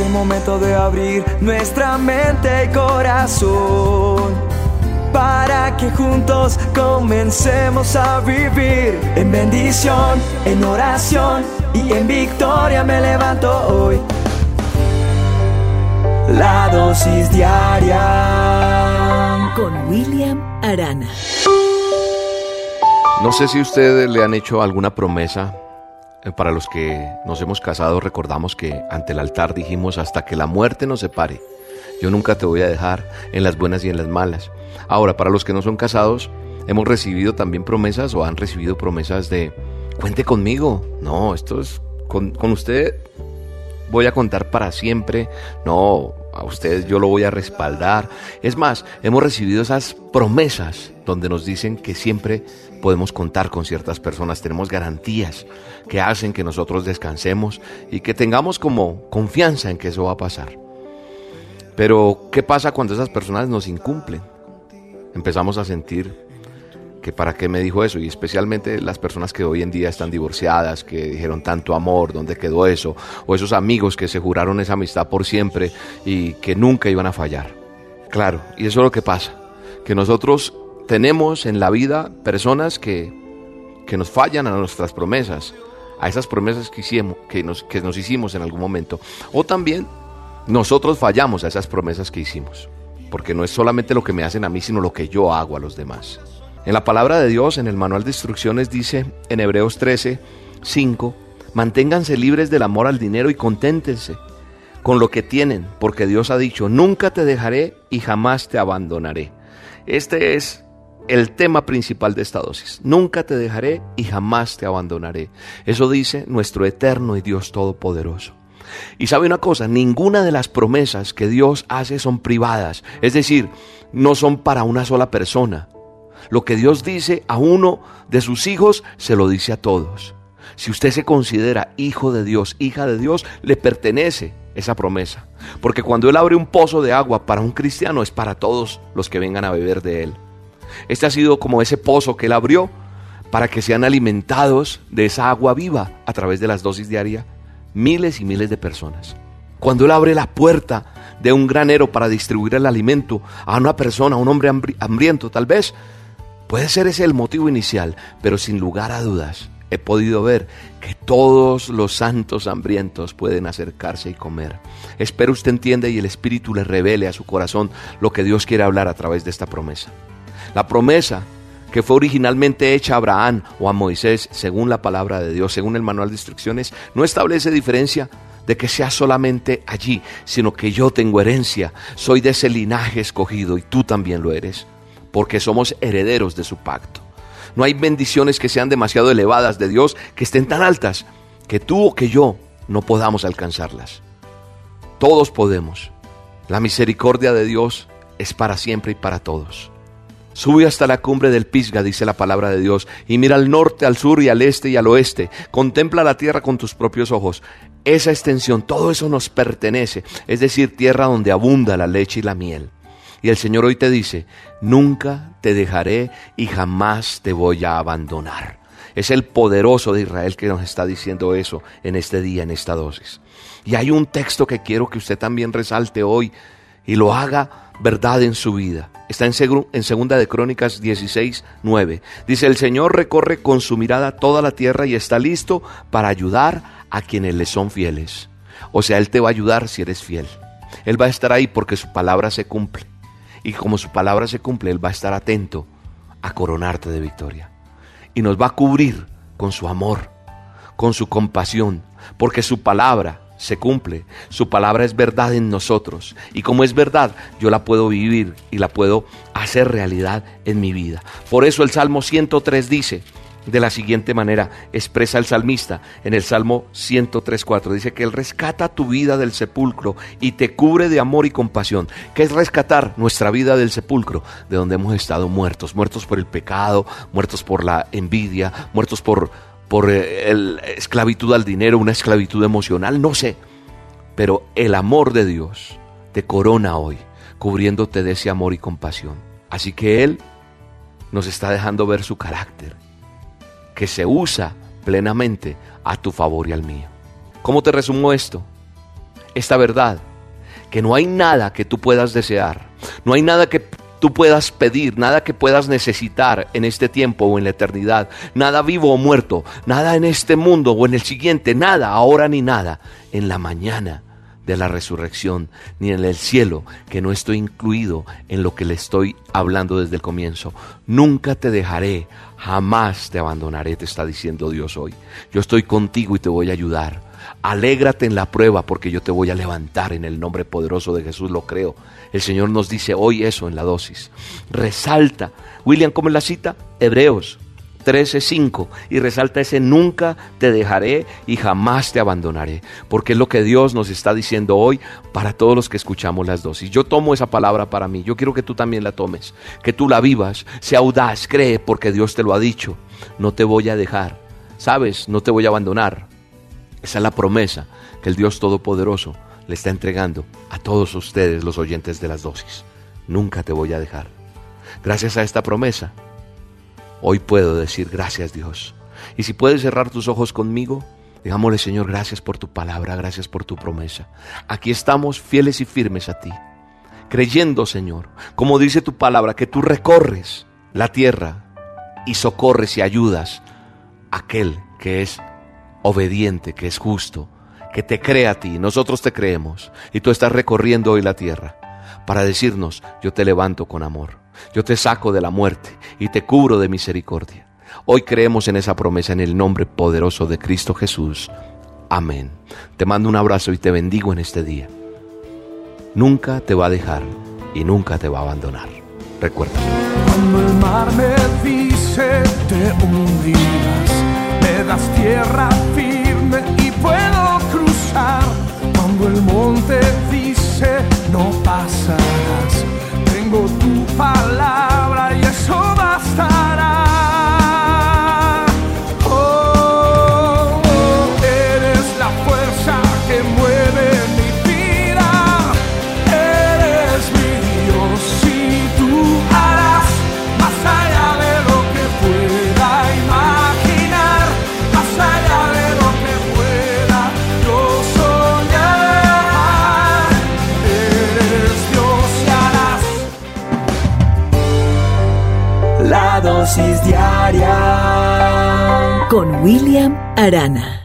Es el momento de abrir nuestra mente y corazón para que juntos comencemos a vivir en bendición, en oración y en victoria me levanto hoy. La dosis diaria con William Arana. No sé si ustedes le han hecho alguna promesa. Eh, para los que nos hemos casado recordamos que ante el altar dijimos hasta que la muerte nos separe. Yo nunca te voy a dejar en las buenas y en las malas. Ahora, para los que no son casados, hemos recibido también promesas o han recibido promesas de cuente conmigo. No, esto es con, con usted voy a contar para siempre. No, a ustedes yo lo voy a respaldar. Es más, hemos recibido esas promesas donde nos dicen que siempre podemos contar con ciertas personas, tenemos garantías que hacen que nosotros descansemos y que tengamos como confianza en que eso va a pasar. Pero, ¿qué pasa cuando esas personas nos incumplen? Empezamos a sentir que para qué me dijo eso y especialmente las personas que hoy en día están divorciadas, que dijeron tanto amor, ¿dónde quedó eso? O esos amigos que se juraron esa amistad por siempre y que nunca iban a fallar. Claro, y eso es lo que pasa, que nosotros tenemos en la vida personas que, que nos fallan a nuestras promesas, a esas promesas que, hicimos, que, nos, que nos hicimos en algún momento. O también nosotros fallamos a esas promesas que hicimos, porque no es solamente lo que me hacen a mí, sino lo que yo hago a los demás. En la palabra de Dios, en el manual de instrucciones, dice en Hebreos 13, 5, manténganse libres del amor al dinero y conténtense con lo que tienen, porque Dios ha dicho, nunca te dejaré y jamás te abandonaré. Este es el tema principal de esta dosis. Nunca te dejaré y jamás te abandonaré. Eso dice nuestro eterno y Dios Todopoderoso. Y sabe una cosa, ninguna de las promesas que Dios hace son privadas, es decir, no son para una sola persona. Lo que Dios dice a uno de sus hijos, se lo dice a todos. Si usted se considera hijo de Dios, hija de Dios, le pertenece esa promesa. Porque cuando Él abre un pozo de agua para un cristiano, es para todos los que vengan a beber de Él. Este ha sido como ese pozo que Él abrió para que sean alimentados de esa agua viva a través de las dosis diarias miles y miles de personas. Cuando Él abre la puerta de un granero para distribuir el alimento a una persona, a un hombre hambriento, tal vez Puede ser ese el motivo inicial, pero sin lugar a dudas he podido ver que todos los santos hambrientos pueden acercarse y comer. Espero usted entienda y el Espíritu le revele a su corazón lo que Dios quiere hablar a través de esta promesa. La promesa que fue originalmente hecha a Abraham o a Moisés, según la palabra de Dios, según el manual de instrucciones, no establece diferencia de que sea solamente allí, sino que yo tengo herencia, soy de ese linaje escogido y tú también lo eres porque somos herederos de su pacto. No hay bendiciones que sean demasiado elevadas de Dios, que estén tan altas, que tú o que yo no podamos alcanzarlas. Todos podemos. La misericordia de Dios es para siempre y para todos. Sube hasta la cumbre del Pisga, dice la palabra de Dios, y mira al norte, al sur y al este y al oeste. Contempla la tierra con tus propios ojos. Esa extensión, todo eso nos pertenece, es decir, tierra donde abunda la leche y la miel. Y el Señor hoy te dice, nunca te dejaré y jamás te voy a abandonar. Es el poderoso de Israel que nos está diciendo eso en este día, en esta dosis. Y hay un texto que quiero que usted también resalte hoy y lo haga verdad en su vida. Está en, en Segunda de Crónicas 16, 9. Dice, el Señor recorre con su mirada toda la tierra y está listo para ayudar a quienes le son fieles. O sea, Él te va a ayudar si eres fiel. Él va a estar ahí porque su palabra se cumple. Y como su palabra se cumple, Él va a estar atento a coronarte de victoria. Y nos va a cubrir con su amor, con su compasión, porque su palabra se cumple. Su palabra es verdad en nosotros. Y como es verdad, yo la puedo vivir y la puedo hacer realidad en mi vida. Por eso el Salmo 103 dice, de la siguiente manera expresa el salmista en el Salmo 103.4. Dice que Él rescata tu vida del sepulcro y te cubre de amor y compasión. ¿Qué es rescatar nuestra vida del sepulcro? De donde hemos estado muertos, muertos por el pecado, muertos por la envidia, muertos por, por eh, la esclavitud al dinero, una esclavitud emocional, no sé. Pero el amor de Dios te corona hoy, cubriéndote de ese amor y compasión. Así que Él nos está dejando ver su carácter que se usa plenamente a tu favor y al mío. ¿Cómo te resumo esto? esta verdad, que no hay nada que tú puedas desear, no hay nada que tú puedas pedir, nada que puedas necesitar en este tiempo o en la eternidad, nada vivo o muerto, nada en este mundo o en el siguiente, nada, ahora ni nada, en la mañana de la resurrección, ni en el cielo, que no estoy incluido en lo que le estoy hablando desde el comienzo. Nunca te dejaré, jamás te abandonaré, te está diciendo Dios hoy. Yo estoy contigo y te voy a ayudar. Alégrate en la prueba porque yo te voy a levantar en el nombre poderoso de Jesús, lo creo. El Señor nos dice hoy eso en la dosis. Resalta. William, ¿cómo es la cita? Hebreos 13:5 y resalta ese nunca te dejaré y jamás te abandonaré, porque es lo que Dios nos está diciendo hoy para todos los que escuchamos las dosis. Yo tomo esa palabra para mí, yo quiero que tú también la tomes, que tú la vivas, sea audaz, cree porque Dios te lo ha dicho, no te voy a dejar, sabes, no te voy a abandonar. Esa es la promesa que el Dios Todopoderoso le está entregando a todos ustedes los oyentes de las dosis. Nunca te voy a dejar. Gracias a esta promesa, Hoy puedo decir gracias Dios. Y si puedes cerrar tus ojos conmigo, digámosle Señor, gracias por tu palabra, gracias por tu promesa. Aquí estamos fieles y firmes a ti, creyendo Señor, como dice tu palabra, que tú recorres la tierra y socorres y ayudas a aquel que es obediente, que es justo, que te cree a ti. Nosotros te creemos y tú estás recorriendo hoy la tierra para decirnos, yo te levanto con amor. Yo te saco de la muerte y te cubro de misericordia. Hoy creemos en esa promesa en el nombre poderoso de Cristo Jesús. Amén. Te mando un abrazo y te bendigo en este día. Nunca te va a dejar y nunca te va a abandonar. Recuerda. Cuando el mar me dice te hundirás, me das tierra firme y puedo Con William Arana.